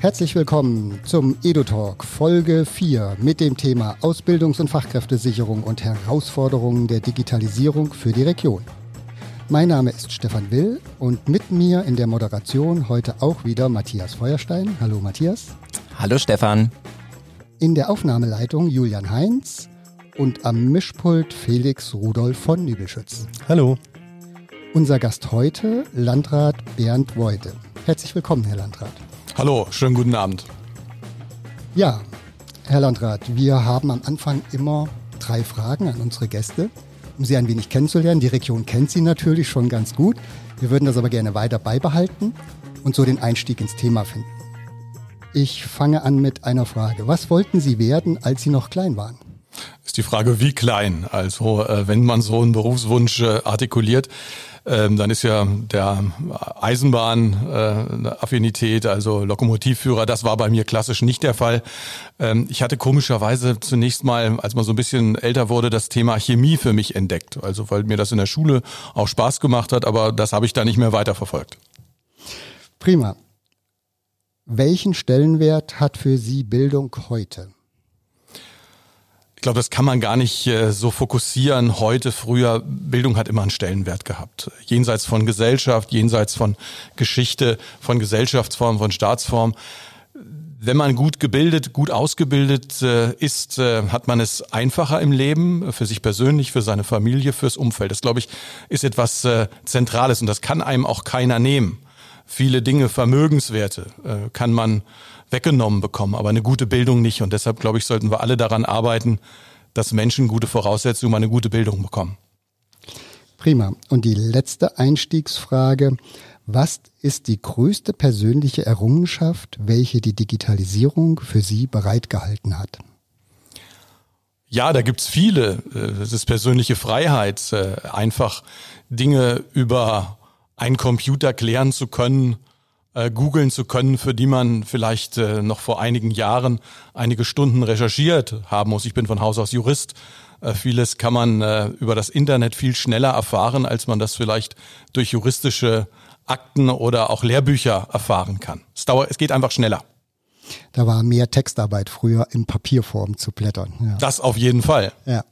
Herzlich willkommen zum EduTalk Folge 4 mit dem Thema Ausbildungs- und Fachkräftesicherung und Herausforderungen der Digitalisierung für die Region. Mein Name ist Stefan Will und mit mir in der Moderation heute auch wieder Matthias Feuerstein. Hallo Matthias. Hallo Stefan. In der Aufnahmeleitung Julian Heinz und am Mischpult Felix Rudolf von Nübelschütz. Hallo. Unser Gast heute, Landrat Bernd Woide. Herzlich willkommen, Herr Landrat. Hallo, schönen guten Abend. Ja, Herr Landrat, wir haben am Anfang immer drei Fragen an unsere Gäste, um sie ein wenig kennenzulernen. Die Region kennt sie natürlich schon ganz gut. Wir würden das aber gerne weiter beibehalten und so den Einstieg ins Thema finden. Ich fange an mit einer Frage. Was wollten Sie werden, als Sie noch klein waren? Ist die Frage, wie klein? Also, äh, wenn man so einen Berufswunsch äh, artikuliert, ähm, dann ist ja der Eisenbahn-Affinität, äh, also Lokomotivführer, das war bei mir klassisch nicht der Fall. Ähm, ich hatte komischerweise zunächst mal, als man so ein bisschen älter wurde, das Thema Chemie für mich entdeckt. Also weil mir das in der Schule auch Spaß gemacht hat, aber das habe ich da nicht mehr weiterverfolgt. Prima. Welchen Stellenwert hat für Sie Bildung heute? Ich glaube, das kann man gar nicht äh, so fokussieren. Heute, früher, Bildung hat immer einen Stellenwert gehabt. Jenseits von Gesellschaft, jenseits von Geschichte, von Gesellschaftsform, von Staatsform. Wenn man gut gebildet, gut ausgebildet äh, ist, äh, hat man es einfacher im Leben, für sich persönlich, für seine Familie, fürs Umfeld. Das, glaube ich, ist etwas Zentrales und das kann einem auch keiner nehmen. Viele Dinge, Vermögenswerte, kann man weggenommen bekommen, aber eine gute Bildung nicht. Und deshalb, glaube ich, sollten wir alle daran arbeiten, dass Menschen gute Voraussetzungen, eine gute Bildung bekommen. Prima. Und die letzte Einstiegsfrage. Was ist die größte persönliche Errungenschaft, welche die Digitalisierung für Sie bereitgehalten hat? Ja, da gibt's viele. Das ist persönliche Freiheit, einfach Dinge über einen Computer klären zu können, äh, googeln zu können, für die man vielleicht äh, noch vor einigen Jahren einige Stunden recherchiert haben muss. Ich bin von Haus aus Jurist. Äh, vieles kann man äh, über das Internet viel schneller erfahren, als man das vielleicht durch juristische Akten oder auch Lehrbücher erfahren kann. Es, dauert, es geht einfach schneller. Da war mehr Textarbeit früher in Papierform zu blättern. Ja. Das auf jeden Fall. Ja.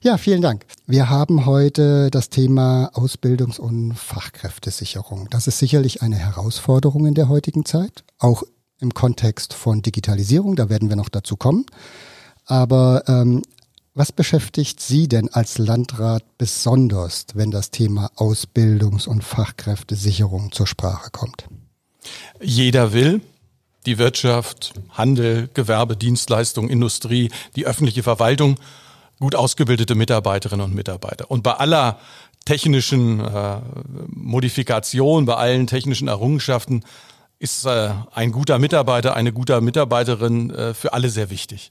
Ja, vielen Dank. Wir haben heute das Thema Ausbildungs- und Fachkräftesicherung. Das ist sicherlich eine Herausforderung in der heutigen Zeit, auch im Kontext von Digitalisierung. Da werden wir noch dazu kommen. Aber ähm, was beschäftigt Sie denn als Landrat besonders, wenn das Thema Ausbildungs- und Fachkräftesicherung zur Sprache kommt? Jeder will, die Wirtschaft, Handel, Gewerbe, Dienstleistung, Industrie, die öffentliche Verwaltung gut ausgebildete Mitarbeiterinnen und Mitarbeiter. Und bei aller technischen äh, Modifikation, bei allen technischen Errungenschaften ist äh, ein guter Mitarbeiter, eine gute Mitarbeiterin äh, für alle sehr wichtig.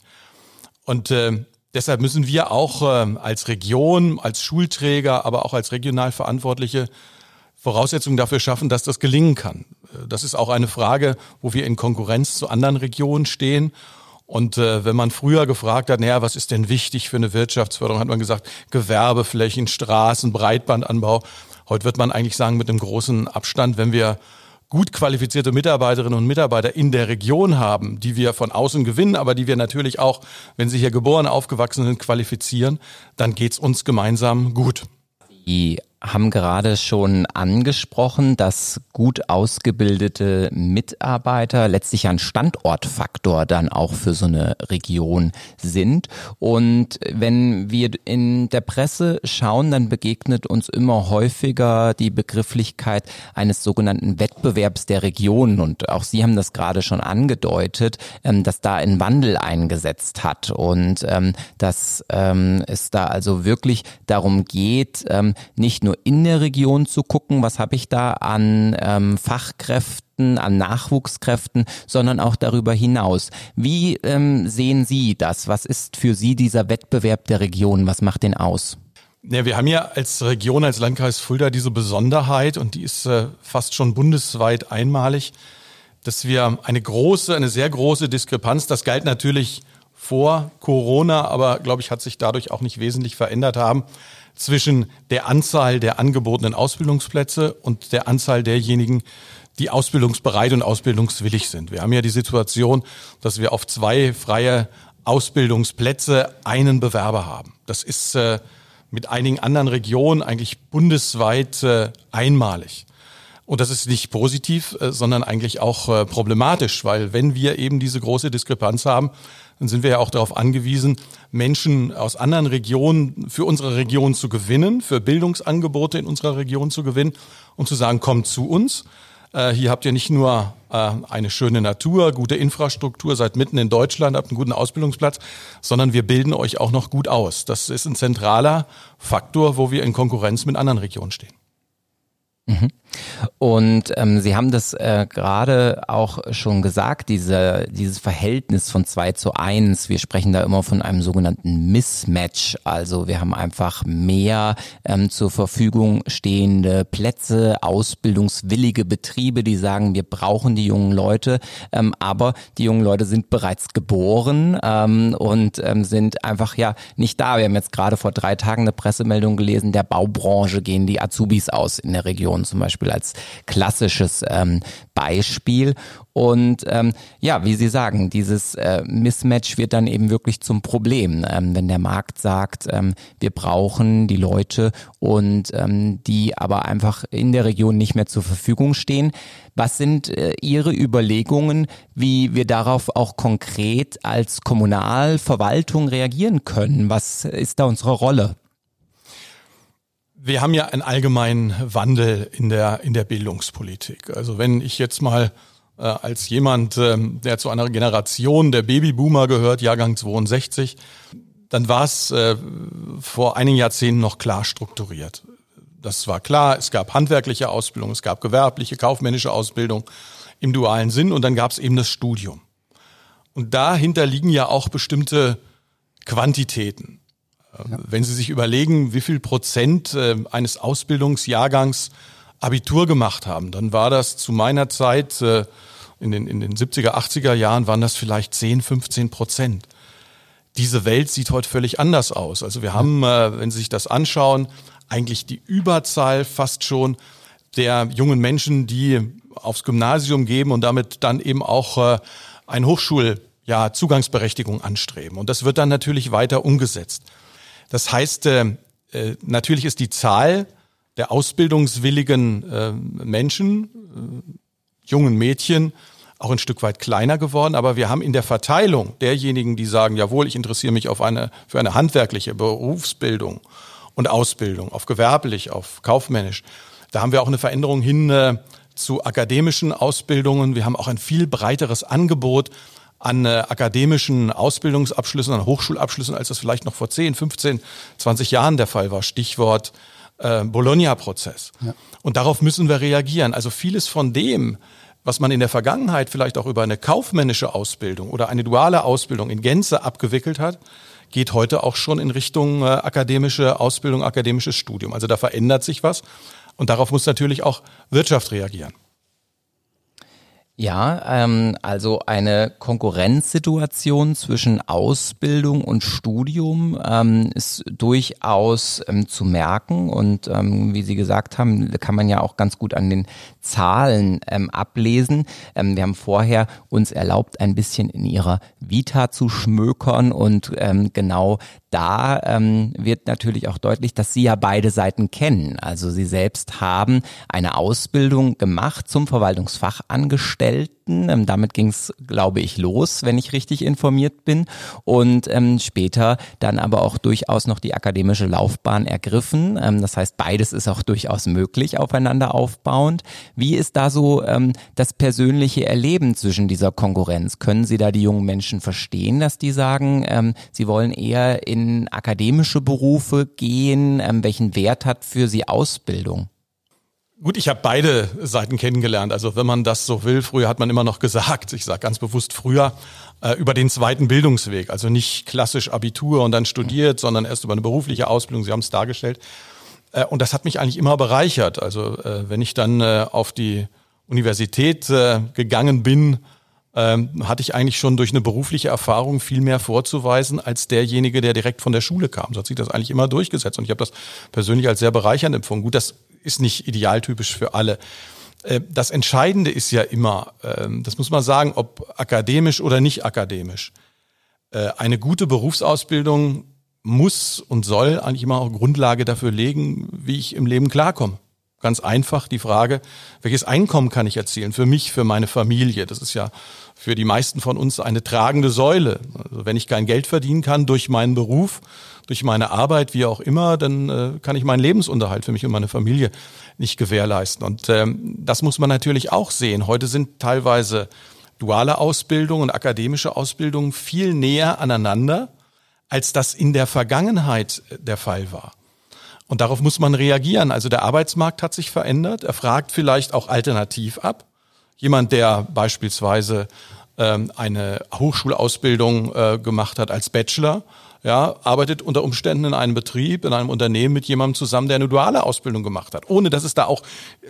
Und äh, deshalb müssen wir auch äh, als Region, als Schulträger, aber auch als regional Verantwortliche Voraussetzungen dafür schaffen, dass das gelingen kann. Äh, das ist auch eine Frage, wo wir in Konkurrenz zu anderen Regionen stehen und äh, wenn man früher gefragt hat, naja, was ist denn wichtig für eine Wirtschaftsförderung, hat man gesagt, Gewerbeflächen, Straßen, Breitbandanbau. Heute wird man eigentlich sagen, mit einem großen Abstand, wenn wir gut qualifizierte Mitarbeiterinnen und Mitarbeiter in der Region haben, die wir von außen gewinnen, aber die wir natürlich auch, wenn sie hier geboren, aufgewachsen sind, qualifizieren, dann geht's uns gemeinsam gut. Die haben gerade schon angesprochen, dass gut ausgebildete Mitarbeiter letztlich ein Standortfaktor dann auch für so eine Region sind. Und wenn wir in der Presse schauen, dann begegnet uns immer häufiger die Begrifflichkeit eines sogenannten Wettbewerbs der Regionen. Und auch Sie haben das gerade schon angedeutet, ähm, dass da ein Wandel eingesetzt hat und ähm, dass ähm, es da also wirklich darum geht, nicht nur in der Region zu gucken, was habe ich da an ähm, Fachkräften, an Nachwuchskräften, sondern auch darüber hinaus. Wie ähm, sehen Sie das? Was ist für Sie dieser Wettbewerb der Region? Was macht den aus? Ja, wir haben ja als Region, als Landkreis Fulda diese Besonderheit und die ist äh, fast schon bundesweit einmalig, dass wir eine große, eine sehr große Diskrepanz, das galt natürlich vor Corona, aber glaube ich, hat sich dadurch auch nicht wesentlich verändert haben, zwischen der Anzahl der angebotenen Ausbildungsplätze und der Anzahl derjenigen, die ausbildungsbereit und ausbildungswillig sind. Wir haben ja die Situation, dass wir auf zwei freie Ausbildungsplätze einen Bewerber haben. Das ist äh, mit einigen anderen Regionen eigentlich bundesweit äh, einmalig. Und das ist nicht positiv, äh, sondern eigentlich auch äh, problematisch, weil wenn wir eben diese große Diskrepanz haben, dann sind wir ja auch darauf angewiesen, Menschen aus anderen Regionen für unsere Region zu gewinnen, für Bildungsangebote in unserer Region zu gewinnen und zu sagen, kommt zu uns. Äh, hier habt ihr nicht nur eine schöne Natur, gute Infrastruktur, seid mitten in Deutschland, habt einen guten Ausbildungsplatz, sondern wir bilden euch auch noch gut aus. Das ist ein zentraler Faktor, wo wir in Konkurrenz mit anderen Regionen stehen. Mhm. Und ähm, Sie haben das äh, gerade auch schon gesagt, diese, dieses Verhältnis von zwei zu eins. Wir sprechen da immer von einem sogenannten Mismatch. Also wir haben einfach mehr ähm, zur Verfügung stehende Plätze, ausbildungswillige Betriebe, die sagen, wir brauchen die jungen Leute, ähm, aber die jungen Leute sind bereits geboren ähm, und ähm, sind einfach ja nicht da. Wir haben jetzt gerade vor drei Tagen eine Pressemeldung gelesen, der Baubranche gehen die Azubis aus in der Region zum Beispiel als klassisches ähm, Beispiel. Und ähm, ja, wie Sie sagen, dieses äh, Mismatch wird dann eben wirklich zum Problem, ähm, wenn der Markt sagt, ähm, wir brauchen die Leute und ähm, die aber einfach in der Region nicht mehr zur Verfügung stehen. Was sind äh, Ihre Überlegungen, wie wir darauf auch konkret als Kommunalverwaltung reagieren können? Was ist da unsere Rolle? Wir haben ja einen allgemeinen Wandel in der, in der Bildungspolitik. Also wenn ich jetzt mal äh, als jemand, ähm, der zu einer Generation der Babyboomer gehört, Jahrgang 62, dann war es äh, vor einigen Jahrzehnten noch klar strukturiert. Das war klar, es gab handwerkliche Ausbildung, es gab gewerbliche, kaufmännische Ausbildung im dualen Sinn und dann gab es eben das Studium. Und dahinter liegen ja auch bestimmte Quantitäten. Ja. Wenn Sie sich überlegen, wie viel Prozent äh, eines Ausbildungsjahrgangs Abitur gemacht haben, dann war das zu meiner Zeit äh, in den, in den 70er, 80er Jahren waren das vielleicht 10, 15 Prozent. Diese Welt sieht heute völlig anders aus. Also wir haben, äh, wenn Sie sich das anschauen, eigentlich die Überzahl fast schon der jungen Menschen, die aufs Gymnasium geben und damit dann eben auch ein Hochschul ja, Zugangsberechtigung anstreben. Und das wird dann natürlich weiter umgesetzt. Das heißt, äh, äh, natürlich ist die Zahl der ausbildungswilligen äh, Menschen, jungen Mädchen, auch ein Stück weit kleiner geworden, aber wir haben in der Verteilung derjenigen, die sagen, jawohl, ich interessiere mich auf eine, für eine handwerkliche Berufsbildung und Ausbildung, auf gewerblich, auf kaufmännisch, da haben wir auch eine Veränderung hin äh, zu akademischen Ausbildungen. Wir haben auch ein viel breiteres Angebot an äh, akademischen Ausbildungsabschlüssen, an Hochschulabschlüssen, als das vielleicht noch vor 10, 15, 20 Jahren der Fall war. Stichwort äh, Bologna-Prozess. Ja. Und darauf müssen wir reagieren. Also vieles von dem, was man in der Vergangenheit vielleicht auch über eine kaufmännische Ausbildung oder eine duale Ausbildung in Gänze abgewickelt hat, geht heute auch schon in Richtung äh, akademische Ausbildung, akademisches Studium. Also da verändert sich was und darauf muss natürlich auch Wirtschaft reagieren. Ja, ähm, also eine Konkurrenzsituation zwischen Ausbildung und Studium ähm, ist durchaus ähm, zu merken und ähm, wie Sie gesagt haben, kann man ja auch ganz gut an den Zahlen ähm, ablesen. Ähm, wir haben vorher uns erlaubt, ein bisschen in Ihrer Vita zu schmökern und ähm, genau da ähm, wird natürlich auch deutlich, dass Sie ja beide Seiten kennen. Also Sie selbst haben eine Ausbildung gemacht zum Verwaltungsfachangestellten. Ähm, damit ging es, glaube ich, los, wenn ich richtig informiert bin. Und ähm, später dann aber auch durchaus noch die akademische Laufbahn ergriffen. Ähm, das heißt, beides ist auch durchaus möglich, aufeinander aufbauend. Wie ist da so ähm, das persönliche Erleben zwischen dieser Konkurrenz? Können Sie da die jungen Menschen verstehen, dass die sagen, ähm, sie wollen eher in in akademische Berufe gehen? Ähm, welchen Wert hat für Sie Ausbildung? Gut, ich habe beide Seiten kennengelernt. Also wenn man das so will, früher hat man immer noch gesagt, ich sage ganz bewusst früher, äh, über den zweiten Bildungsweg. Also nicht klassisch Abitur und dann studiert, sondern erst über eine berufliche Ausbildung. Sie haben es dargestellt. Äh, und das hat mich eigentlich immer bereichert. Also äh, wenn ich dann auf die Universität gegangen bin, ähm, hatte ich eigentlich schon durch eine berufliche Erfahrung viel mehr vorzuweisen als derjenige, der direkt von der Schule kam. So hat sich das eigentlich immer durchgesetzt. Und ich habe das persönlich als sehr bereichernd empfunden. Gut, das ist nicht idealtypisch für alle. Äh, das Entscheidende ist ja immer, ähm, das muss man sagen, ob akademisch oder nicht akademisch. Äh, eine gute Berufsausbildung muss und soll eigentlich immer auch Grundlage dafür legen, wie ich im Leben klarkomme. Ganz einfach die Frage, welches Einkommen kann ich erzielen für mich, für meine Familie? Das ist ja für die meisten von uns eine tragende Säule. Also wenn ich kein Geld verdienen kann durch meinen Beruf, durch meine Arbeit, wie auch immer, dann äh, kann ich meinen Lebensunterhalt für mich und meine Familie nicht gewährleisten. Und ähm, das muss man natürlich auch sehen. Heute sind teilweise duale Ausbildung und akademische Ausbildung viel näher aneinander, als das in der Vergangenheit der Fall war. Und darauf muss man reagieren. Also der Arbeitsmarkt hat sich verändert. Er fragt vielleicht auch alternativ ab. Jemand, der beispielsweise ähm, eine Hochschulausbildung äh, gemacht hat als Bachelor, ja, arbeitet unter Umständen in einem Betrieb, in einem Unternehmen mit jemandem zusammen, der eine duale Ausbildung gemacht hat, ohne dass es da auch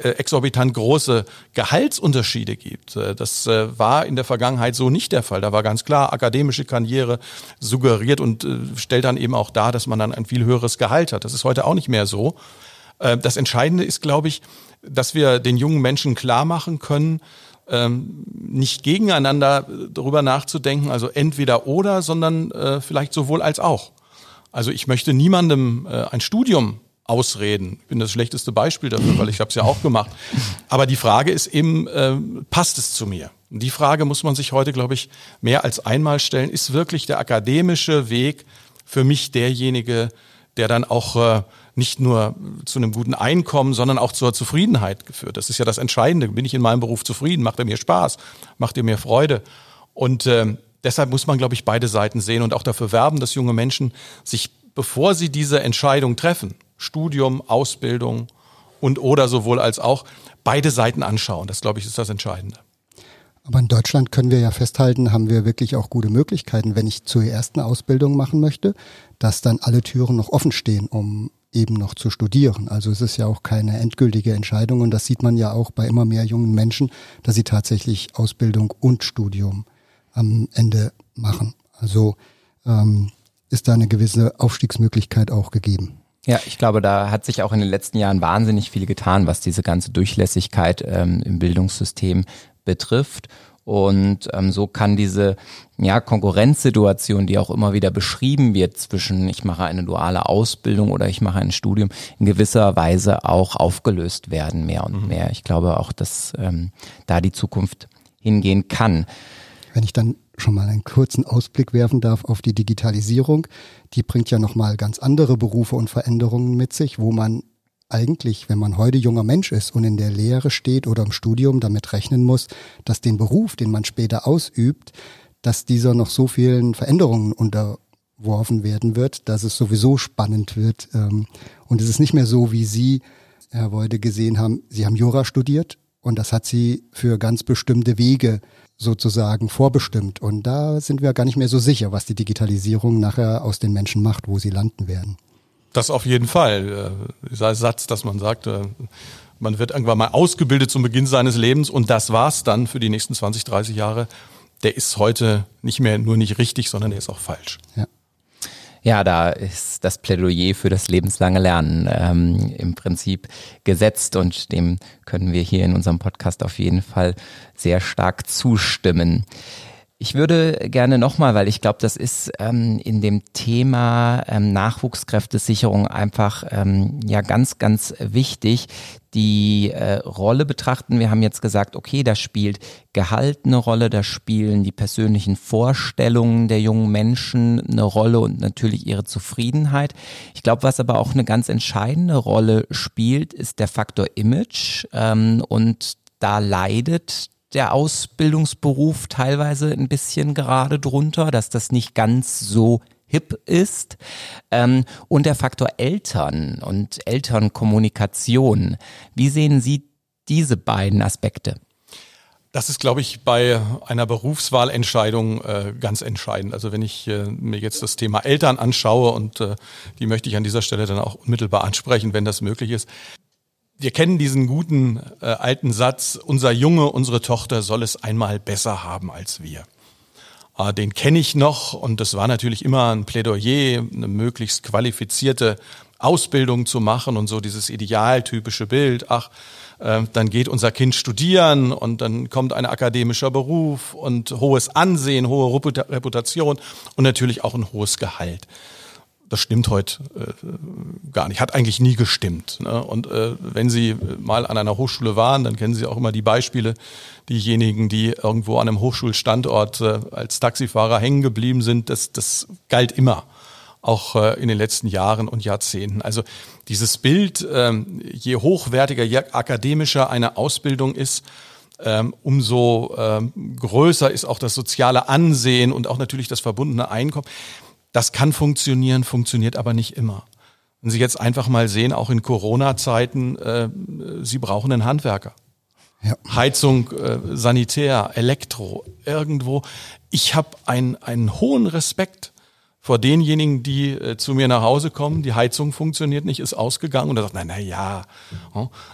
äh, exorbitant große Gehaltsunterschiede gibt. Äh, das äh, war in der Vergangenheit so nicht der Fall. Da war ganz klar akademische Karriere suggeriert und äh, stellt dann eben auch dar, dass man dann ein viel höheres Gehalt hat. Das ist heute auch nicht mehr so. Äh, das Entscheidende ist, glaube ich, dass wir den jungen Menschen klar machen können, ähm, nicht gegeneinander darüber nachzudenken, also entweder oder, sondern äh, vielleicht sowohl als auch. Also ich möchte niemandem äh, ein Studium ausreden. Ich bin das schlechteste Beispiel dafür, weil ich habe es ja auch gemacht. Aber die Frage ist eben, äh, passt es zu mir? Und die Frage muss man sich heute, glaube ich, mehr als einmal stellen. Ist wirklich der akademische Weg für mich derjenige, der dann auch äh, nicht nur zu einem guten Einkommen, sondern auch zur Zufriedenheit geführt. Das ist ja das Entscheidende. Bin ich in meinem Beruf zufrieden? Macht er mir Spaß? Macht er mir Freude? Und äh, deshalb muss man, glaube ich, beide Seiten sehen und auch dafür werben, dass junge Menschen sich, bevor sie diese Entscheidung treffen, Studium, Ausbildung und oder sowohl als auch, beide Seiten anschauen. Das, glaube ich, ist das Entscheidende. Aber in Deutschland können wir ja festhalten, haben wir wirklich auch gute Möglichkeiten, wenn ich zur ersten Ausbildung machen möchte, dass dann alle Türen noch offen stehen, um eben noch zu studieren. Also es ist ja auch keine endgültige Entscheidung und das sieht man ja auch bei immer mehr jungen Menschen, dass sie tatsächlich Ausbildung und Studium am Ende machen. Also ähm, ist da eine gewisse Aufstiegsmöglichkeit auch gegeben. Ja, ich glaube, da hat sich auch in den letzten Jahren wahnsinnig viel getan, was diese ganze Durchlässigkeit ähm, im Bildungssystem betrifft. Und ähm, so kann diese ja, Konkurrenzsituation, die auch immer wieder beschrieben wird zwischen ich mache eine duale Ausbildung oder ich mache ein Studium, in gewisser Weise auch aufgelöst werden, mehr und mhm. mehr. Ich glaube auch, dass ähm, da die Zukunft hingehen kann. Wenn ich dann schon mal einen kurzen Ausblick werfen darf auf die Digitalisierung, die bringt ja nochmal ganz andere Berufe und Veränderungen mit sich, wo man eigentlich, wenn man heute junger Mensch ist und in der Lehre steht oder im Studium, damit rechnen muss, dass den Beruf, den man später ausübt, dass dieser noch so vielen Veränderungen unterworfen werden wird, dass es sowieso spannend wird. Ähm, und es ist nicht mehr so, wie Sie, Herr Weude, gesehen haben. Sie haben Jura studiert und das hat Sie für ganz bestimmte Wege sozusagen vorbestimmt. Und da sind wir gar nicht mehr so sicher, was die Digitalisierung nachher aus den Menschen macht, wo sie landen werden. Das auf jeden Fall. Äh, dieser Satz, dass man sagt, äh, man wird irgendwann mal ausgebildet zum Beginn seines Lebens und das war's dann für die nächsten 20, 30 Jahre, der ist heute nicht mehr nur nicht richtig, sondern der ist auch falsch. Ja. Ja, da ist das Plädoyer für das lebenslange Lernen ähm, im Prinzip gesetzt und dem können wir hier in unserem Podcast auf jeden Fall sehr stark zustimmen. Ich würde gerne nochmal, weil ich glaube, das ist ähm, in dem Thema ähm, Nachwuchskräftesicherung einfach ähm, ja ganz, ganz wichtig, die äh, Rolle betrachten. Wir haben jetzt gesagt, okay, da spielt Gehalt eine Rolle, da spielen die persönlichen Vorstellungen der jungen Menschen eine Rolle und natürlich ihre Zufriedenheit. Ich glaube, was aber auch eine ganz entscheidende Rolle spielt, ist der Faktor Image ähm, und da leidet der Ausbildungsberuf teilweise ein bisschen gerade drunter, dass das nicht ganz so hip ist. Ähm, und der Faktor Eltern und Elternkommunikation. Wie sehen Sie diese beiden Aspekte? Das ist, glaube ich, bei einer Berufswahlentscheidung äh, ganz entscheidend. Also wenn ich äh, mir jetzt das Thema Eltern anschaue und äh, die möchte ich an dieser Stelle dann auch unmittelbar ansprechen, wenn das möglich ist, wir kennen diesen guten äh, alten Satz, unser Junge, unsere Tochter soll es einmal besser haben als wir. Äh, den kenne ich noch und das war natürlich immer ein Plädoyer, eine möglichst qualifizierte Ausbildung zu machen und so dieses idealtypische Bild, ach, äh, dann geht unser Kind studieren und dann kommt ein akademischer Beruf und hohes Ansehen, hohe Reputation und natürlich auch ein hohes Gehalt. Das stimmt heute äh, gar nicht, hat eigentlich nie gestimmt. Ne? Und äh, wenn Sie mal an einer Hochschule waren, dann kennen Sie auch immer die Beispiele, diejenigen, die irgendwo an einem Hochschulstandort äh, als Taxifahrer hängen geblieben sind, das, das galt immer auch äh, in den letzten Jahren und Jahrzehnten. Also dieses Bild, ähm, je hochwertiger, je akademischer eine Ausbildung ist, ähm, umso ähm, größer ist auch das soziale Ansehen und auch natürlich das verbundene Einkommen. Das kann funktionieren, funktioniert aber nicht immer. Wenn Sie jetzt einfach mal sehen, auch in Corona-Zeiten, äh, Sie brauchen einen Handwerker. Ja. Heizung, äh, Sanitär, Elektro, irgendwo. Ich habe einen, einen hohen Respekt vor denjenigen, die äh, zu mir nach Hause kommen, die Heizung funktioniert nicht, ist ausgegangen und da sagt, na, na ja,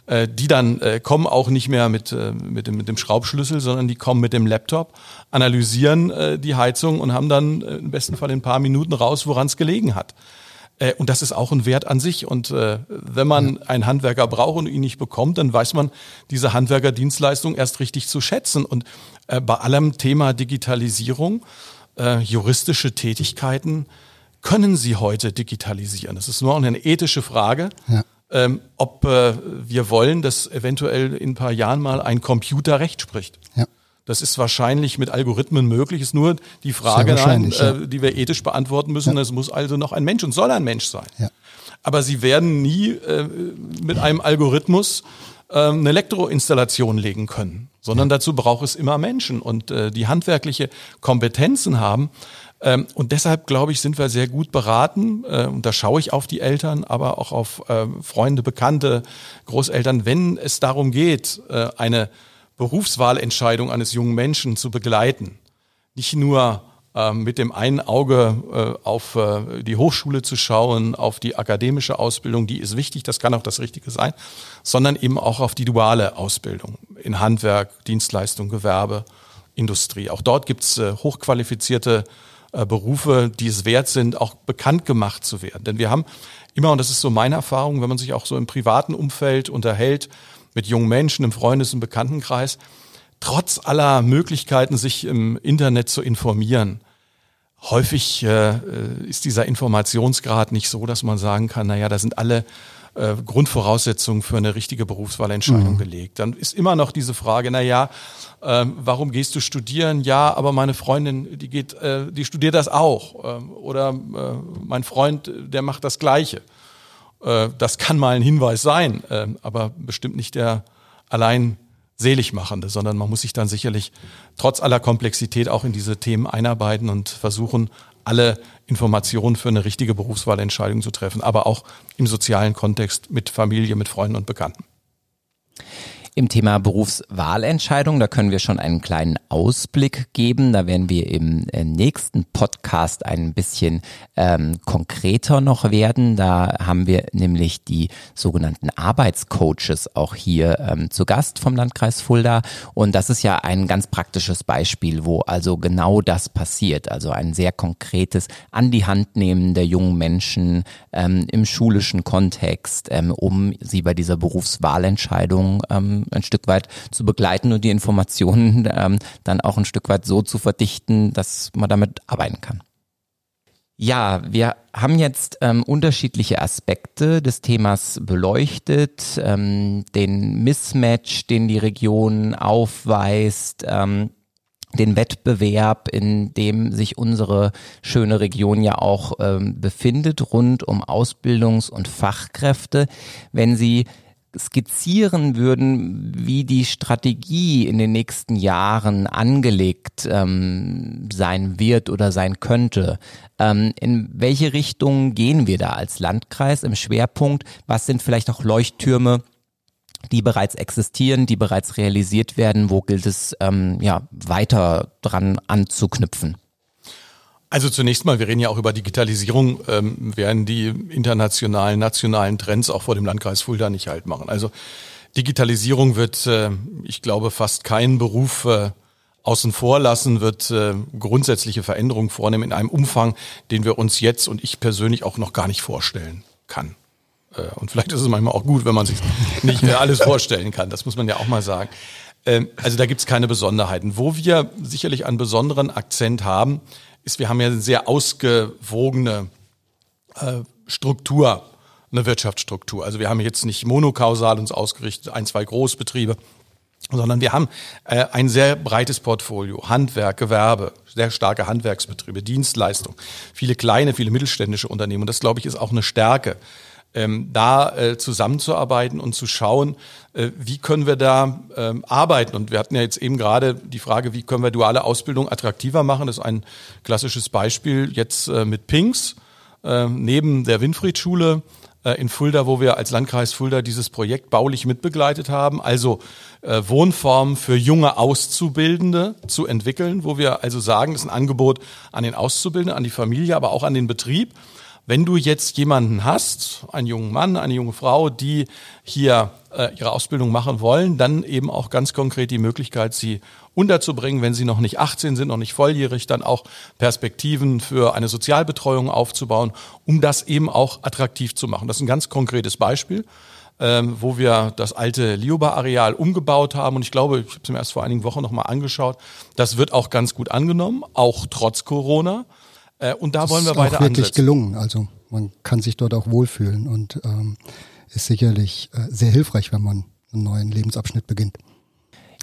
äh, die dann äh, kommen auch nicht mehr mit, äh, mit, dem, mit dem Schraubschlüssel, sondern die kommen mit dem Laptop, analysieren äh, die Heizung und haben dann äh, im besten Fall in ein paar Minuten raus, woran es gelegen hat. Und das ist auch ein Wert an sich. Und äh, wenn man einen Handwerker braucht und ihn nicht bekommt, dann weiß man diese Handwerkerdienstleistung erst richtig zu schätzen. Und äh, bei allem Thema Digitalisierung äh, juristische Tätigkeiten können Sie heute digitalisieren? Das ist nur eine ethische Frage. Ja. Ähm, ob äh, wir wollen, dass eventuell in ein paar Jahren mal ein Computer Recht spricht. Ja. Das ist wahrscheinlich mit Algorithmen möglich, ist nur die Frage, ja. äh, die wir ethisch beantworten müssen. Es muss also noch ein Mensch und soll ein Mensch sein. Ja. Aber sie werden nie äh, mit einem Algorithmus äh, eine Elektroinstallation legen können sondern dazu braucht es immer Menschen und äh, die handwerkliche Kompetenzen haben. Ähm, und deshalb, glaube ich, sind wir sehr gut beraten, äh, und da schaue ich auf die Eltern, aber auch auf äh, Freunde, Bekannte, Großeltern, wenn es darum geht, äh, eine Berufswahlentscheidung eines jungen Menschen zu begleiten. Nicht nur ähm, mit dem einen Auge äh, auf äh, die Hochschule zu schauen, auf die akademische Ausbildung, die ist wichtig, das kann auch das Richtige sein, sondern eben auch auf die duale Ausbildung in Handwerk, Dienstleistung, Gewerbe, Industrie. Auch dort gibt's äh, hochqualifizierte Berufe, die es wert sind, auch bekannt gemacht zu werden. Denn wir haben immer, und das ist so meine Erfahrung, wenn man sich auch so im privaten Umfeld unterhält, mit jungen Menschen im Freundes- und Bekanntenkreis, trotz aller Möglichkeiten, sich im Internet zu informieren, häufig äh, ist dieser Informationsgrad nicht so, dass man sagen kann, naja, da sind alle äh, Grundvoraussetzungen für eine richtige Berufswahlentscheidung mhm. gelegt. Dann ist immer noch diese Frage, naja, äh, warum gehst du studieren? Ja, aber meine Freundin, die geht, äh, die studiert das auch. Äh, oder äh, mein Freund, der macht das Gleiche. Äh, das kann mal ein Hinweis sein, äh, aber bestimmt nicht der allein Seligmachende, sondern man muss sich dann sicherlich trotz aller Komplexität auch in diese Themen einarbeiten und versuchen, alle Informationen für eine richtige Berufswahlentscheidung zu treffen, aber auch im sozialen Kontext mit Familie, mit Freunden und Bekannten. Im Thema Berufswahlentscheidung, da können wir schon einen kleinen Ausblick geben. Da werden wir im äh, nächsten Podcast ein bisschen ähm, konkreter noch werden. Da haben wir nämlich die sogenannten Arbeitscoaches auch hier ähm, zu Gast vom Landkreis Fulda. Und das ist ja ein ganz praktisches Beispiel, wo also genau das passiert. Also ein sehr konkretes an die Hand nehmen der jungen Menschen ähm, im schulischen Kontext, ähm, um sie bei dieser Berufswahlentscheidung ähm, ein Stück weit zu begleiten und die Informationen ähm, dann auch ein Stück weit so zu verdichten, dass man damit arbeiten kann. Ja, wir haben jetzt ähm, unterschiedliche Aspekte des Themas beleuchtet, ähm, den Mismatch, den die Region aufweist, ähm, den Wettbewerb, in dem sich unsere schöne Region ja auch ähm, befindet, rund um Ausbildungs- und Fachkräfte. Wenn Sie skizzieren würden, wie die Strategie in den nächsten Jahren angelegt ähm, sein wird oder sein könnte. Ähm, in welche Richtung gehen wir da als Landkreis im Schwerpunkt? Was sind vielleicht auch Leuchttürme? die bereits existieren, die bereits realisiert werden, wo gilt es ähm, ja weiter dran anzuknüpfen? Also zunächst mal, wir reden ja auch über Digitalisierung, ähm, werden die internationalen, nationalen Trends auch vor dem Landkreis Fulda nicht halt machen. Also Digitalisierung wird, äh, ich glaube, fast keinen Beruf äh, außen vor lassen, wird äh, grundsätzliche Veränderungen vornehmen in einem Umfang, den wir uns jetzt und ich persönlich auch noch gar nicht vorstellen kann. Und vielleicht ist es manchmal auch gut, wenn man sich nicht alles vorstellen kann. Das muss man ja auch mal sagen. Ähm, also da gibt es keine Besonderheiten. Wo wir sicherlich einen besonderen Akzent haben, ist, wir haben ja eine sehr ausgewogene äh, Struktur, eine Wirtschaftsstruktur. Also wir haben jetzt nicht monokausal uns ausgerichtet, ein, zwei Großbetriebe, sondern wir haben äh, ein sehr breites Portfolio. Handwerk, Gewerbe, sehr starke Handwerksbetriebe, Dienstleistung, viele kleine, viele mittelständische Unternehmen. Und das, glaube ich, ist auch eine Stärke ähm, da äh, zusammenzuarbeiten und zu schauen, äh, wie können wir da ähm, arbeiten. Und wir hatten ja jetzt eben gerade die Frage, wie können wir duale Ausbildung attraktiver machen. Das ist ein klassisches Beispiel jetzt äh, mit Pinks äh, neben der Winfried-Schule äh, in Fulda, wo wir als Landkreis Fulda dieses Projekt baulich mitbegleitet haben, also äh, Wohnformen für junge Auszubildende zu entwickeln, wo wir also sagen, das ist ein Angebot an den Auszubildenden, an die Familie, aber auch an den Betrieb wenn du jetzt jemanden hast, einen jungen Mann, eine junge Frau, die hier äh, ihre Ausbildung machen wollen, dann eben auch ganz konkret die Möglichkeit, sie unterzubringen, wenn sie noch nicht 18 sind, noch nicht volljährig, dann auch Perspektiven für eine Sozialbetreuung aufzubauen, um das eben auch attraktiv zu machen. Das ist ein ganz konkretes Beispiel. Ähm, wo wir das alte Lioba-Areal umgebaut haben. Und ich glaube, ich habe es mir erst vor einigen Wochen nochmal angeschaut, das wird auch ganz gut angenommen, auch trotz Corona. Äh, und da das wollen wir weiter ansetzen. Das ist wirklich gelungen. Also man kann sich dort auch wohlfühlen und ähm, ist sicherlich äh, sehr hilfreich, wenn man einen neuen Lebensabschnitt beginnt.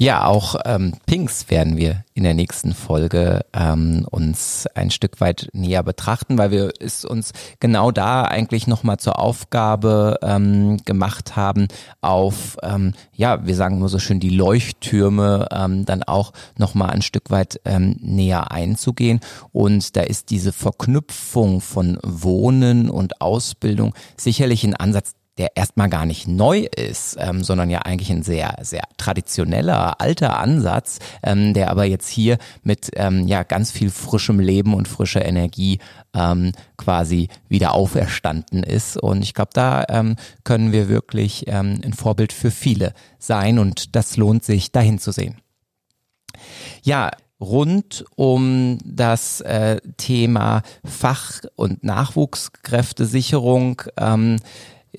Ja, auch ähm, Pinks werden wir in der nächsten Folge ähm, uns ein Stück weit näher betrachten, weil wir es uns genau da eigentlich nochmal zur Aufgabe ähm, gemacht haben, auf, ähm, ja, wir sagen immer so schön, die Leuchttürme ähm, dann auch nochmal ein Stück weit ähm, näher einzugehen. Und da ist diese Verknüpfung von Wohnen und Ausbildung sicherlich ein Ansatz, der erstmal gar nicht neu ist, ähm, sondern ja eigentlich ein sehr, sehr traditioneller, alter Ansatz, ähm, der aber jetzt hier mit ähm, ja ganz viel frischem Leben und frischer Energie ähm, quasi wieder auferstanden ist. Und ich glaube, da ähm, können wir wirklich ähm, ein Vorbild für viele sein und das lohnt sich, dahin zu sehen. Ja, rund um das äh, Thema Fach- und Nachwuchskräftesicherung ähm,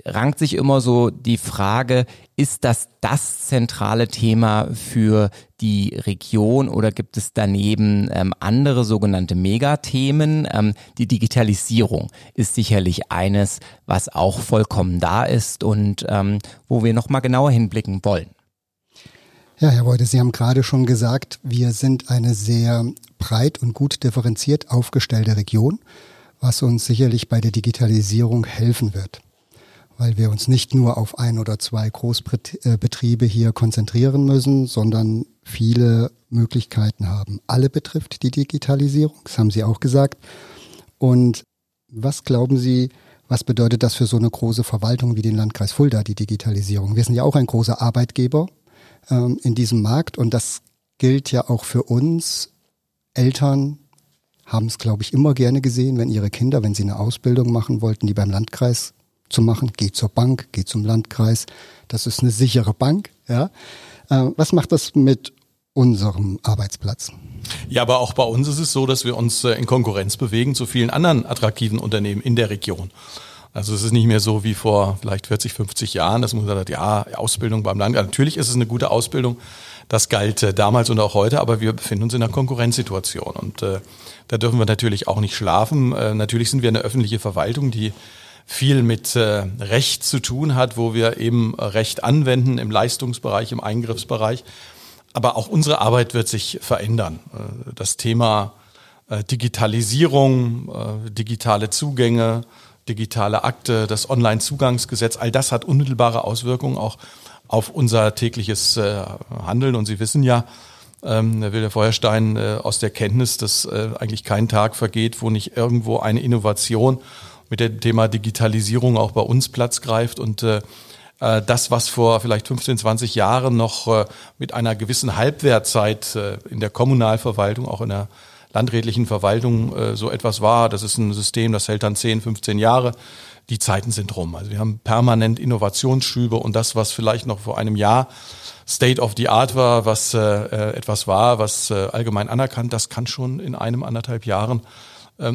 rankt sich immer so die Frage, ist das das zentrale Thema für die Region oder gibt es daneben ähm, andere sogenannte Megathemen? Ähm, die Digitalisierung ist sicherlich eines, was auch vollkommen da ist und ähm, wo wir nochmal genauer hinblicken wollen. Ja, Herr Wolde, Sie haben gerade schon gesagt, wir sind eine sehr breit und gut differenziert aufgestellte Region, was uns sicherlich bei der Digitalisierung helfen wird weil wir uns nicht nur auf ein oder zwei Großbetriebe hier konzentrieren müssen, sondern viele Möglichkeiten haben. Alle betrifft die Digitalisierung, das haben Sie auch gesagt. Und was glauben Sie, was bedeutet das für so eine große Verwaltung wie den Landkreis Fulda, die Digitalisierung? Wir sind ja auch ein großer Arbeitgeber ähm, in diesem Markt und das gilt ja auch für uns. Eltern haben es, glaube ich, immer gerne gesehen, wenn ihre Kinder, wenn sie eine Ausbildung machen wollten, die beim Landkreis zu machen. Geh zur Bank, geh zum Landkreis. Das ist eine sichere Bank. Ja. Äh, was macht das mit unserem Arbeitsplatz? Ja, aber auch bei uns ist es so, dass wir uns äh, in Konkurrenz bewegen zu vielen anderen attraktiven Unternehmen in der Region. Also es ist nicht mehr so wie vor vielleicht 40, 50 Jahren, dass man hat, ja, Ausbildung beim Land. Natürlich ist es eine gute Ausbildung. Das galt äh, damals und auch heute, aber wir befinden uns in einer Konkurrenzsituation. Und äh, da dürfen wir natürlich auch nicht schlafen. Äh, natürlich sind wir eine öffentliche Verwaltung, die viel mit äh, Recht zu tun hat, wo wir eben Recht anwenden im Leistungsbereich, im Eingriffsbereich. Aber auch unsere Arbeit wird sich verändern. Äh, das Thema äh, Digitalisierung, digitale Zugänge, digitale Akte, das Online-Zugangsgesetz, all das hat unmittelbare Auswirkungen auch auf unser tägliches Handeln. Und Sie wissen ja, ähm, Herr Wilder Feuerstein, aus der Kenntnis, dass eigentlich kein Tag vergeht, wo nicht irgendwo eine Innovation mit dem Thema Digitalisierung auch bei uns Platz greift und äh, äh das, was vor vielleicht 15, 20 Jahren noch äh, mit einer gewissen Halbwertzeit äh, in der Kommunalverwaltung, auch in der landrätlichen Verwaltung so etwas war, das ist ein System, das hält dann 10, 15 Jahre. Die Zeiten sind rum. Also wir haben permanent Innovationsschübe und das, was vielleicht noch vor einem Jahr State of the Art war, was äh, etwas war, was äh, allgemein anerkannt, das kann schon in einem anderthalb Jahren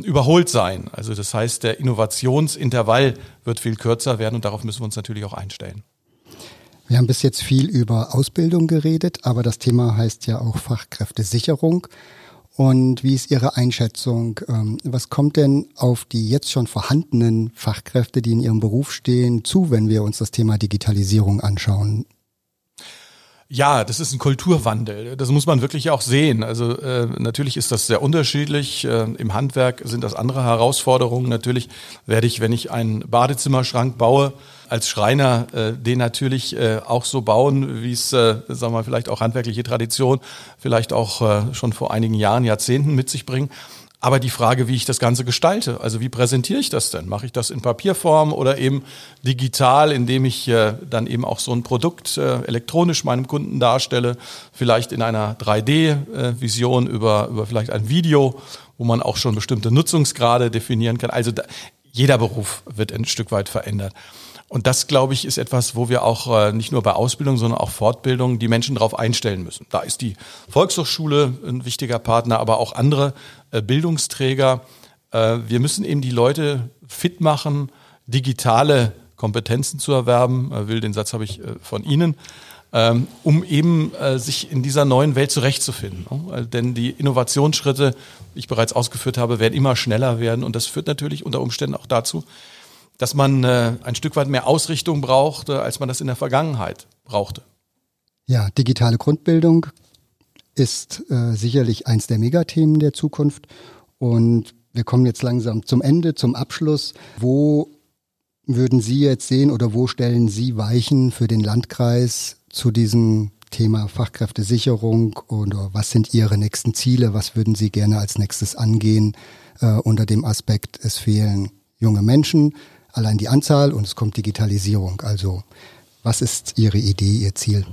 überholt sein. Also das heißt, der Innovationsintervall wird viel kürzer werden und darauf müssen wir uns natürlich auch einstellen. Wir haben bis jetzt viel über Ausbildung geredet, aber das Thema heißt ja auch Fachkräftesicherung. Und wie ist Ihre Einschätzung? Ähm, was kommt denn auf die jetzt schon vorhandenen Fachkräfte, die in ihrem Beruf stehen, zu, wenn wir uns das Thema Digitalisierung anschauen? Ja, das ist ein Kulturwandel. Das muss man wirklich auch sehen. Also äh, natürlich ist das sehr unterschiedlich. Äh, Im Handwerk sind das andere Herausforderungen. Natürlich werde ich, wenn ich einen Badezimmerschrank baue, als Schreiner äh, den natürlich äh, auch so bauen, wie es, äh, sagen wir vielleicht auch handwerkliche Tradition, vielleicht auch äh, schon vor einigen Jahren, Jahrzehnten mit sich bringen. Aber die Frage, wie ich das Ganze gestalte, also wie präsentiere ich das denn? Mache ich das in Papierform oder eben digital, indem ich äh, dann eben auch so ein Produkt äh, elektronisch meinem Kunden darstelle, vielleicht in einer 3D-Vision über, über vielleicht ein Video, wo man auch schon bestimmte Nutzungsgrade definieren kann. Also da, jeder Beruf wird ein Stück weit verändert. Und das, glaube ich, ist etwas, wo wir auch äh, nicht nur bei Ausbildung, sondern auch Fortbildung die Menschen darauf einstellen müssen. Da ist die Volkshochschule ein wichtiger Partner, aber auch andere äh, Bildungsträger. Äh, wir müssen eben die Leute fit machen, digitale Kompetenzen zu erwerben. Will, den Satz habe ich von Ihnen ähm, um eben sich in dieser neuen Welt zurechtzufinden. Ne? Denn die Innovationsschritte, wie ich bereits ausgeführt habe, werden immer schneller werden und das führt natürlich unter Umständen auch dazu, dass man äh, ein Stück weit mehr Ausrichtung brauchte, als man das in der Vergangenheit brauchte. Ja, digitale Grundbildung ist äh, sicherlich eins der Megathemen der Zukunft. Und wir kommen jetzt langsam zum Ende, zum Abschluss. Wo würden Sie jetzt sehen oder wo stellen Sie Weichen für den Landkreis zu diesem Thema Fachkräftesicherung oder was sind Ihre nächsten Ziele? Was würden Sie gerne als nächstes angehen äh, unter dem Aspekt, es fehlen junge Menschen, allein die Anzahl und es kommt Digitalisierung. Also was ist Ihre Idee, Ihr Ziel?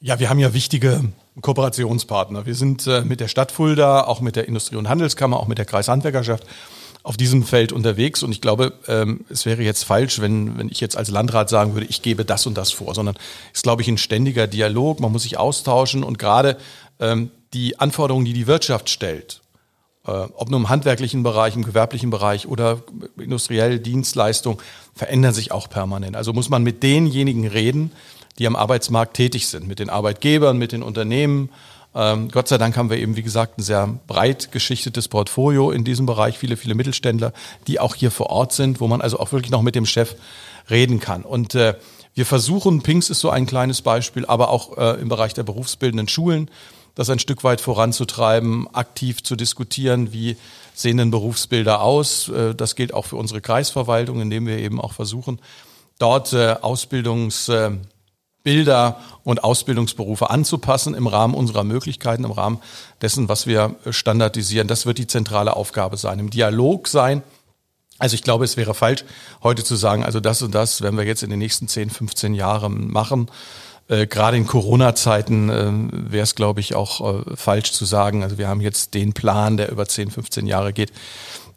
Ja, wir haben ja wichtige Kooperationspartner. Wir sind äh, mit der Stadt Fulda, auch mit der Industrie- und Handelskammer, auch mit der Kreishandwerkerschaft auf diesem Feld unterwegs. Und ich glaube, ähm, es wäre jetzt falsch, wenn, wenn ich jetzt als Landrat sagen würde, ich gebe das und das vor, sondern es ist, glaube ich, ein ständiger Dialog. Man muss sich austauschen und gerade ähm, die Anforderungen, die die Wirtschaft stellt, ob nur im handwerklichen Bereich, im gewerblichen Bereich oder industriell Dienstleistung, verändern sich auch permanent. Also muss man mit denjenigen reden, die am Arbeitsmarkt tätig sind, mit den Arbeitgebern, mit den Unternehmen. Ähm, Gott sei Dank haben wir eben, wie gesagt, ein sehr breit geschichtetes Portfolio in diesem Bereich, viele, viele Mittelständler, die auch hier vor Ort sind, wo man also auch wirklich noch mit dem Chef reden kann. Und äh, wir versuchen, Pinks ist so ein kleines Beispiel, aber auch äh, im Bereich der berufsbildenden Schulen, das ein Stück weit voranzutreiben, aktiv zu diskutieren, wie sehen denn Berufsbilder aus. Äh, das gilt auch für unsere Kreisverwaltung, indem wir eben auch versuchen, dort äh, Ausbildungsbilder und Ausbildungsberufe anzupassen im Rahmen unserer Möglichkeiten, im Rahmen dessen, was wir standardisieren. Das wird die zentrale Aufgabe sein, im Dialog sein. Also ich glaube, es wäre falsch, heute zu sagen, also das und das werden wir jetzt in den nächsten 10, 15 Jahren machen. Äh, Gerade in Corona-Zeiten äh, wäre es, glaube ich, auch äh, falsch zu sagen. Also wir haben jetzt den Plan, der über 10, 15 Jahre geht.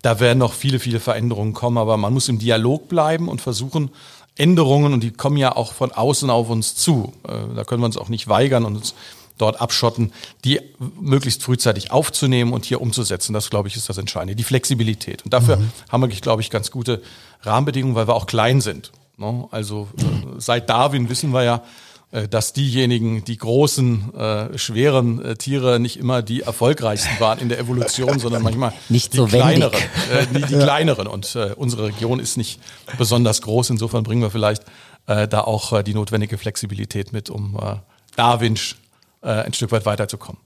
Da werden noch viele, viele Veränderungen kommen, aber man muss im Dialog bleiben und versuchen, Änderungen, und die kommen ja auch von außen auf uns zu. Äh, da können wir uns auch nicht weigern und uns dort abschotten, die möglichst frühzeitig aufzunehmen und hier umzusetzen. Das, glaube ich, ist das Entscheidende. Die Flexibilität. Und dafür mhm. haben wir, glaube ich, ganz gute Rahmenbedingungen, weil wir auch klein sind. Ne? Also äh, seit Darwin wissen wir ja, dass diejenigen, die großen, äh, schweren äh, Tiere nicht immer die erfolgreichsten waren in der Evolution, sondern manchmal nicht die so kleineren. Äh, die, die kleineren. Und äh, unsere Region ist nicht besonders groß. Insofern bringen wir vielleicht äh, da auch äh, die notwendige Flexibilität mit, um äh, Darwinsch äh, ein Stück weit weiterzukommen.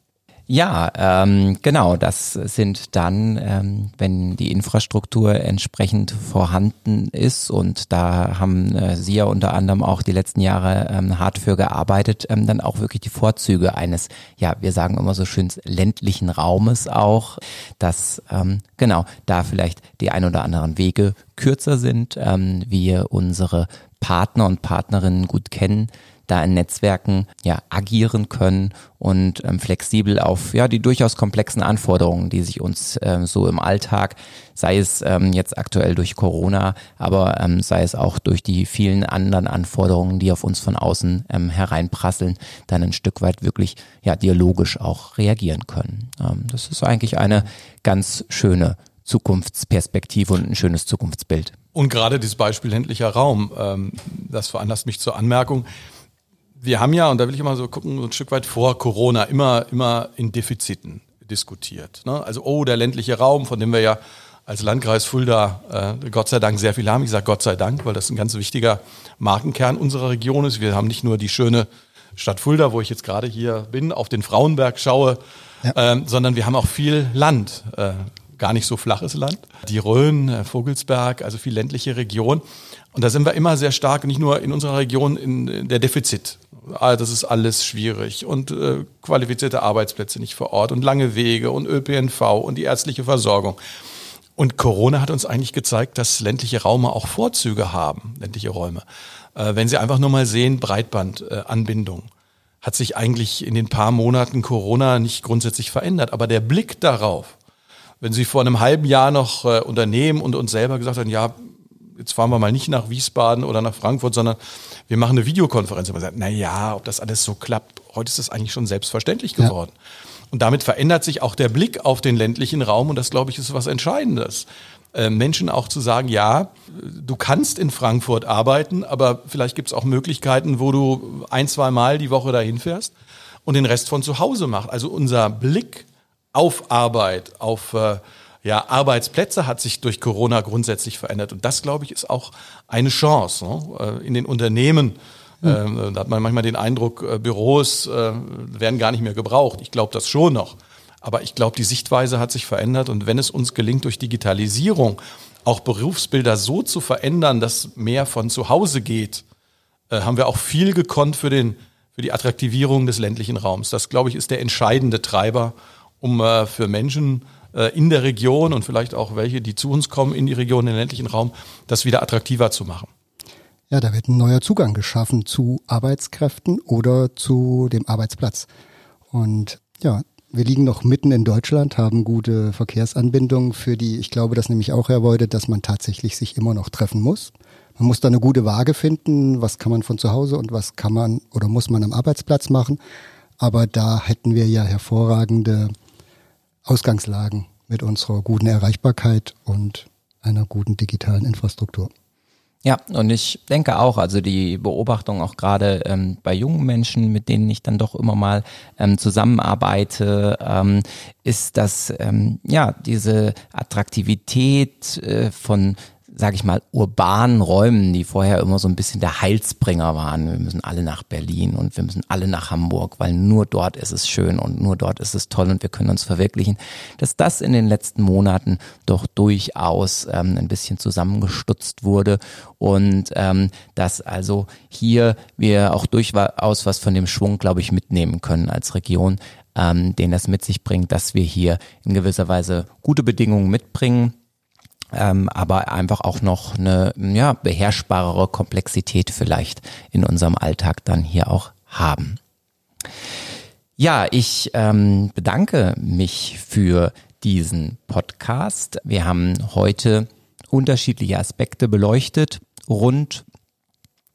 Ja, ähm, genau, das sind dann, ähm, wenn die Infrastruktur entsprechend vorhanden ist und da haben äh, Sie ja unter anderem auch die letzten Jahre ähm, hart für gearbeitet, ähm, dann auch wirklich die Vorzüge eines, ja, wir sagen immer so schön ländlichen Raumes auch, dass ähm, genau da vielleicht die ein oder anderen Wege kürzer sind, ähm, wir unsere Partner und Partnerinnen gut kennen, da in Netzwerken ja agieren können und ähm, flexibel auf ja die durchaus komplexen Anforderungen, die sich uns ähm, so im Alltag, sei es ähm, jetzt aktuell durch Corona, aber ähm, sei es auch durch die vielen anderen Anforderungen, die auf uns von außen ähm, hereinprasseln, dann ein Stück weit wirklich ja dialogisch auch reagieren können. Ähm, das ist eigentlich eine ganz schöne Zukunftsperspektive und ein schönes Zukunftsbild. Und gerade dieses Beispiel ländlicher Raum, ähm, das veranlasst mich zur Anmerkung. Wir haben ja, und da will ich immer so gucken, so ein Stück weit vor Corona, immer, immer in Defiziten diskutiert. Ne? Also, oh, der ländliche Raum, von dem wir ja als Landkreis Fulda äh, Gott sei Dank sehr viel haben. Ich sage Gott sei Dank, weil das ein ganz wichtiger Markenkern unserer Region ist. Wir haben nicht nur die schöne Stadt Fulda, wo ich jetzt gerade hier bin, auf den Frauenberg schaue, ja. ähm, sondern wir haben auch viel Land, äh, gar nicht so flaches Land. Die Rhön, äh, Vogelsberg, also viel ländliche Region. Und da sind wir immer sehr stark, nicht nur in unserer Region, in der Defizit. Ah, das ist alles schwierig und äh, qualifizierte Arbeitsplätze nicht vor Ort und lange Wege und ÖPNV und die ärztliche Versorgung. Und Corona hat uns eigentlich gezeigt, dass ländliche Räume auch Vorzüge haben, ländliche Räume. Äh, wenn Sie einfach nur mal sehen, Breitbandanbindung. Äh, hat sich eigentlich in den paar Monaten Corona nicht grundsätzlich verändert. Aber der Blick darauf, wenn Sie vor einem halben Jahr noch äh, Unternehmen und uns selber gesagt haben, ja, jetzt fahren wir mal nicht nach Wiesbaden oder nach Frankfurt, sondern wir machen eine Videokonferenz. Und man sagt, na ja, ob das alles so klappt, heute ist das eigentlich schon selbstverständlich geworden. Ja. Und damit verändert sich auch der Blick auf den ländlichen Raum und das, glaube ich, ist was Entscheidendes. Äh, Menschen auch zu sagen, ja, du kannst in Frankfurt arbeiten, aber vielleicht gibt es auch Möglichkeiten, wo du ein, zwei Mal die Woche dahin fährst und den Rest von zu Hause machst. Also unser Blick auf Arbeit, auf äh, ja, Arbeitsplätze hat sich durch Corona grundsätzlich verändert. Und das, glaube ich, ist auch eine Chance ne? Äh, in den Unternehmen ähm, da hat man manchmal den Eindruck, äh, Büros werden gar nicht mehr gebraucht. Ich glaube das schon noch. Aber ich glaube, die Sichtweise hat sich verändert. Und wenn es uns gelingt, durch Digitalisierung auch Berufsbilder so zu verändern, dass mehr von zu Hause geht, haben wir auch viel gekonnt für, den, für die Attraktivierung des ländlichen Raums. Das, glaube ich, ist der entscheidende Treiber, um für Menschen in der Region und vielleicht auch welche, die zu uns kommen in die Region, in den ländlichen Raum, das wieder attraktiver zu machen. Ja, da wird ein neuer Zugang geschaffen zu Arbeitskräften oder zu dem Arbeitsplatz. Und ja, wir liegen noch mitten in Deutschland, haben gute Verkehrsanbindungen, für die ich glaube, das nämlich auch Herr Weude, dass man tatsächlich sich immer noch treffen muss. Man muss da eine gute Waage finden, was kann man von zu Hause und was kann man oder muss man am Arbeitsplatz machen. Aber da hätten wir ja hervorragende Ausgangslagen mit unserer guten Erreichbarkeit und einer guten digitalen Infrastruktur. Ja, und ich denke auch, also die Beobachtung auch gerade ähm, bei jungen Menschen, mit denen ich dann doch immer mal ähm, zusammenarbeite, ähm, ist, dass ähm, ja diese Attraktivität äh, von sage ich mal, urbanen Räumen, die vorher immer so ein bisschen der Heilsbringer waren. Wir müssen alle nach Berlin und wir müssen alle nach Hamburg, weil nur dort ist es schön und nur dort ist es toll und wir können uns verwirklichen, dass das in den letzten Monaten doch durchaus ähm, ein bisschen zusammengestutzt wurde und ähm, dass also hier wir auch durchaus was von dem Schwung, glaube ich, mitnehmen können als Region, ähm, den das mit sich bringt, dass wir hier in gewisser Weise gute Bedingungen mitbringen ähm, aber einfach auch noch eine ja, beherrschbarere Komplexität vielleicht in unserem Alltag dann hier auch haben. Ja, ich ähm, bedanke mich für diesen Podcast. Wir haben heute unterschiedliche Aspekte beleuchtet rund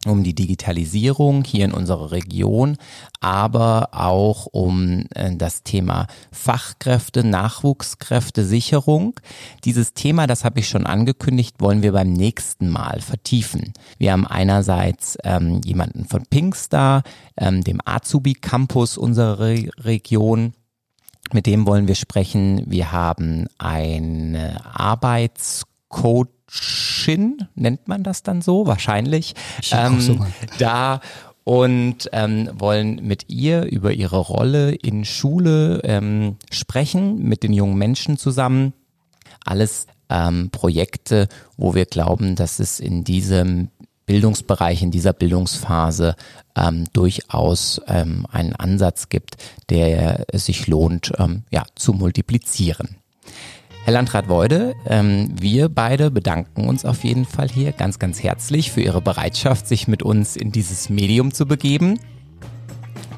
um die Digitalisierung hier in unserer Region, aber auch um äh, das Thema Fachkräfte, Nachwuchskräfte, Sicherung. Dieses Thema, das habe ich schon angekündigt, wollen wir beim nächsten Mal vertiefen. Wir haben einerseits ähm, jemanden von Pinkstar, ähm, dem Azubi Campus unserer Re Region, mit dem wollen wir sprechen. Wir haben eine Arbeitscoach Shin, nennt man das dann so, wahrscheinlich, ähm, so da und ähm, wollen mit ihr über ihre Rolle in Schule ähm, sprechen, mit den jungen Menschen zusammen. Alles ähm, Projekte, wo wir glauben, dass es in diesem Bildungsbereich, in dieser Bildungsphase ähm, durchaus ähm, einen Ansatz gibt, der es sich lohnt, ähm, ja, zu multiplizieren. Herr Landrat Weude, ähm, wir beide bedanken uns auf jeden Fall hier ganz, ganz herzlich für Ihre Bereitschaft, sich mit uns in dieses Medium zu begeben.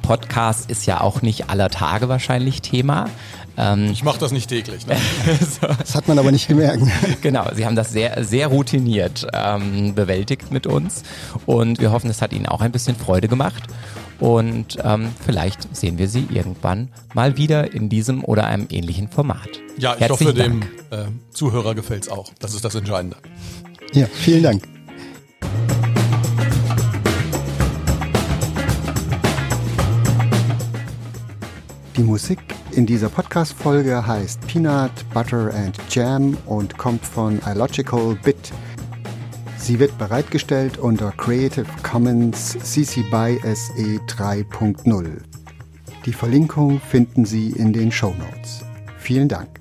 Podcast ist ja auch nicht aller Tage wahrscheinlich Thema. Ähm, ich mache das nicht täglich. Ne? so. Das hat man aber nicht gemerkt. genau, Sie haben das sehr, sehr routiniert ähm, bewältigt mit uns und wir hoffen, es hat Ihnen auch ein bisschen Freude gemacht. Und ähm, vielleicht sehen wir Sie irgendwann mal wieder in diesem oder einem ähnlichen Format. Ja, ich Herzlichen hoffe, Dank. dem äh, Zuhörer gefällt es auch. Das ist das Entscheidende. Ja, vielen Dank. Die Musik in dieser Podcast-Folge heißt Peanut, Butter and Jam und kommt von iLogical Bit. Sie wird bereitgestellt unter Creative Commons CC BY SE 3.0. Die Verlinkung finden Sie in den Show Notes. Vielen Dank.